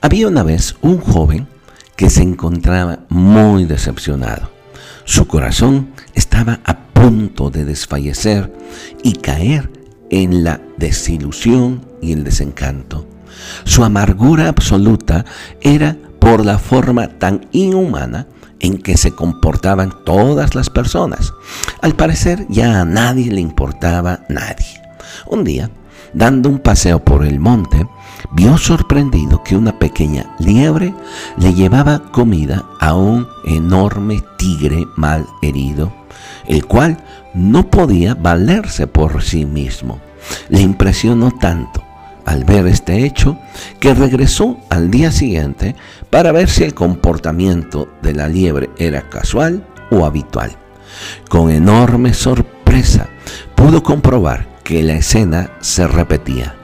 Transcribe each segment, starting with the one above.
Había una vez un joven que se encontraba muy decepcionado. Su corazón estaba a punto de desfallecer y caer en la desilusión y el desencanto. Su amargura absoluta era por la forma tan inhumana en que se comportaban todas las personas. Al parecer ya a nadie le importaba nadie. Un día, dando un paseo por el monte, vio sorprendido que una pequeña liebre le llevaba comida a un enorme tigre mal herido, el cual no podía valerse por sí mismo. Le impresionó tanto al ver este hecho que regresó al día siguiente para ver si el comportamiento de la liebre era casual o habitual. Con enorme sorpresa pudo comprobar que la escena se repetía.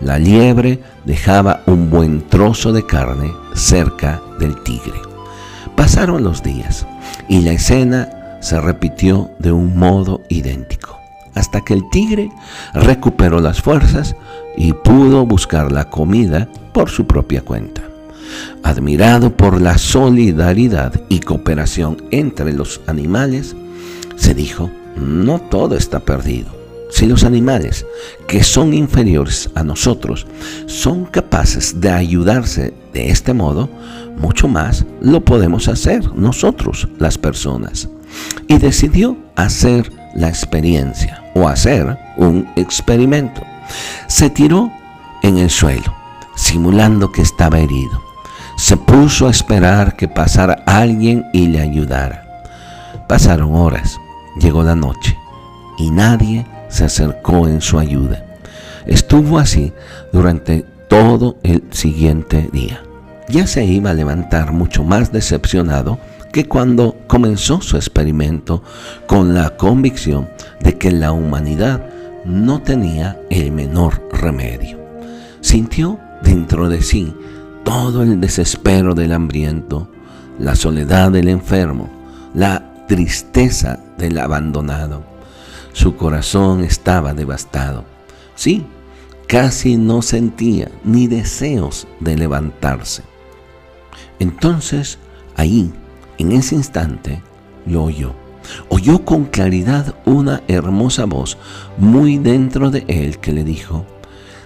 La liebre dejaba un buen trozo de carne cerca del tigre. Pasaron los días y la escena se repitió de un modo idéntico, hasta que el tigre recuperó las fuerzas y pudo buscar la comida por su propia cuenta. Admirado por la solidaridad y cooperación entre los animales, se dijo, no todo está perdido. Si los animales que son inferiores a nosotros son capaces de ayudarse de este modo, mucho más lo podemos hacer nosotros, las personas. Y decidió hacer la experiencia o hacer un experimento. Se tiró en el suelo, simulando que estaba herido. Se puso a esperar que pasara alguien y le ayudara. Pasaron horas, llegó la noche y nadie se acercó en su ayuda. Estuvo así durante todo el siguiente día. Ya se iba a levantar mucho más decepcionado que cuando comenzó su experimento con la convicción de que la humanidad no tenía el menor remedio. Sintió dentro de sí todo el desespero del hambriento, la soledad del enfermo, la tristeza del abandonado. Su corazón estaba devastado. Sí, casi no sentía ni deseos de levantarse. Entonces, ahí, en ese instante, lo oyó oyó con claridad una hermosa voz muy dentro de él que le dijo,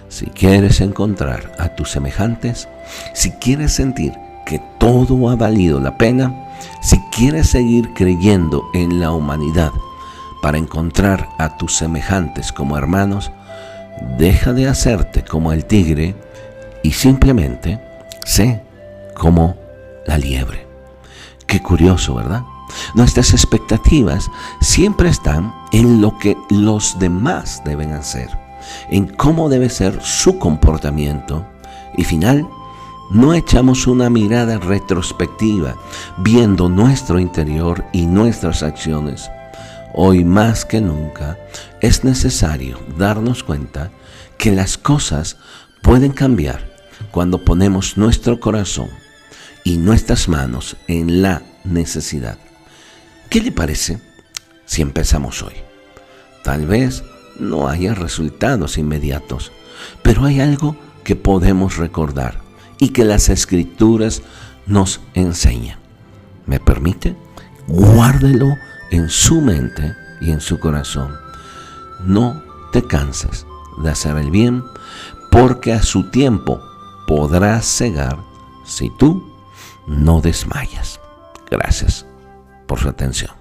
si quieres encontrar a tus semejantes, si quieres sentir que todo ha valido la pena, si quieres seguir creyendo en la humanidad para encontrar a tus semejantes como hermanos, deja de hacerte como el tigre y simplemente sé como la liebre. Qué curioso, ¿verdad? Nuestras expectativas siempre están en lo que los demás deben hacer, en cómo debe ser su comportamiento. Y final, no echamos una mirada retrospectiva viendo nuestro interior y nuestras acciones. Hoy más que nunca es necesario darnos cuenta que las cosas pueden cambiar cuando ponemos nuestro corazón y nuestras manos en la necesidad. ¿Qué le parece si empezamos hoy? Tal vez no haya resultados inmediatos, pero hay algo que podemos recordar y que las escrituras nos enseñan. ¿Me permite? Guárdelo en su mente y en su corazón. No te canses de hacer el bien, porque a su tiempo podrás cegar si tú no desmayas. Gracias por su atención.